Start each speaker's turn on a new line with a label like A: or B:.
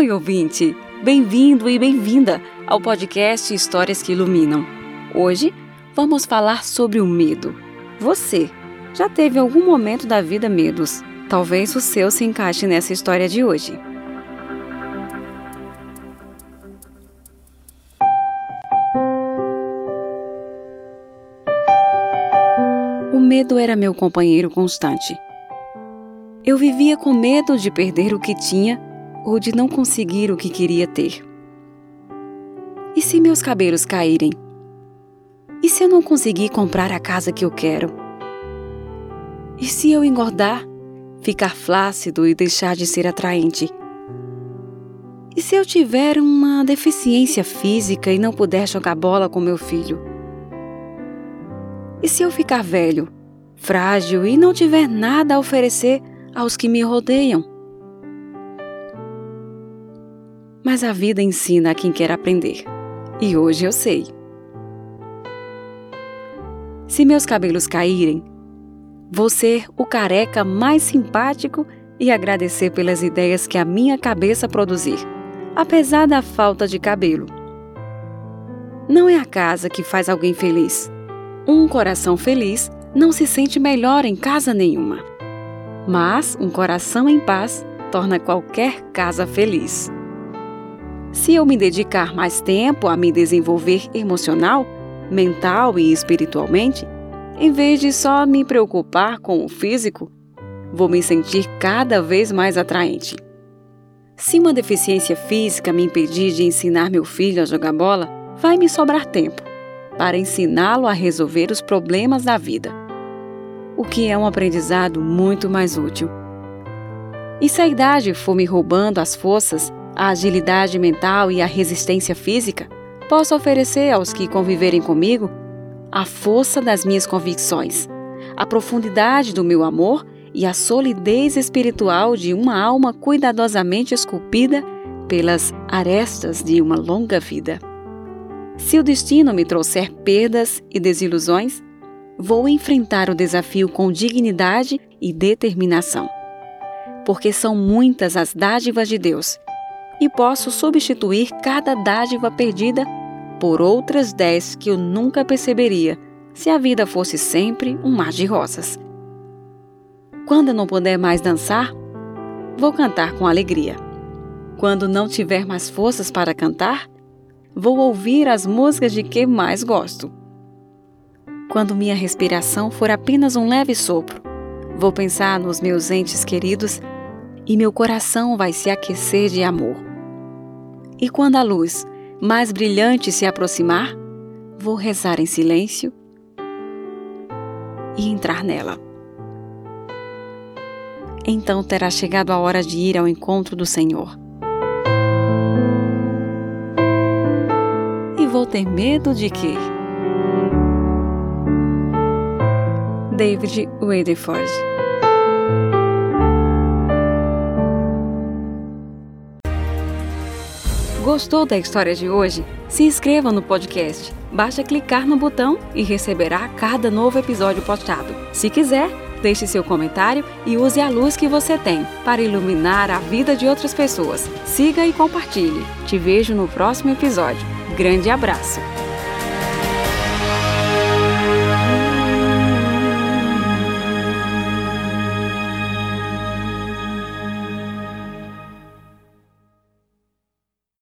A: Oi, ouvinte! Bem-vindo e bem-vinda ao podcast Histórias que Iluminam. Hoje vamos falar sobre o medo. Você já teve algum momento da vida medos? Talvez o seu se encaixe nessa história de hoje. O medo era meu companheiro constante. Eu vivia com medo de perder o que tinha ou de não conseguir o que queria ter. E se meus cabelos caírem? E se eu não conseguir comprar a casa que eu quero? E se eu engordar, ficar flácido e deixar de ser atraente? E se eu tiver uma deficiência física e não puder jogar bola com meu filho? E se eu ficar velho, frágil e não tiver nada a oferecer aos que me rodeiam? Mas a vida ensina a quem quer aprender. E hoje eu sei. Se meus cabelos caírem, vou ser o careca mais simpático e agradecer pelas ideias que a minha cabeça produzir, apesar da falta de cabelo. Não é a casa que faz alguém feliz. Um coração feliz não se sente melhor em casa nenhuma. Mas um coração em paz torna qualquer casa feliz. Se eu me dedicar mais tempo a me desenvolver emocional, mental e espiritualmente, em vez de só me preocupar com o físico, vou me sentir cada vez mais atraente. Se uma deficiência física me impedir de ensinar meu filho a jogar bola, vai me sobrar tempo para ensiná-lo a resolver os problemas da vida, o que é um aprendizado muito mais útil. E se a idade for me roubando as forças, a agilidade mental e a resistência física, posso oferecer aos que conviverem comigo a força das minhas convicções, a profundidade do meu amor e a solidez espiritual de uma alma cuidadosamente esculpida pelas arestas de uma longa vida. Se o destino me trouxer perdas e desilusões, vou enfrentar o desafio com dignidade e determinação. Porque são muitas as dádivas de Deus e posso substituir cada dádiva perdida por outras dez que eu nunca perceberia se a vida fosse sempre um mar de rosas. Quando eu não puder mais dançar, vou cantar com alegria. Quando não tiver mais forças para cantar, vou ouvir as músicas de que mais gosto. Quando minha respiração for apenas um leve sopro, vou pensar nos meus entes queridos e meu coração vai se aquecer de amor. E quando a luz mais brilhante se aproximar, vou rezar em silêncio e entrar nela. Então terá chegado a hora de ir ao encontro do Senhor. E vou ter medo de quê? David Waderford Gostou da história de hoje? Se inscreva no podcast. Basta clicar no botão e receberá cada novo episódio postado. Se quiser, deixe seu comentário e use a luz que você tem para iluminar a vida de outras pessoas. Siga e compartilhe. Te vejo no próximo episódio. Grande abraço!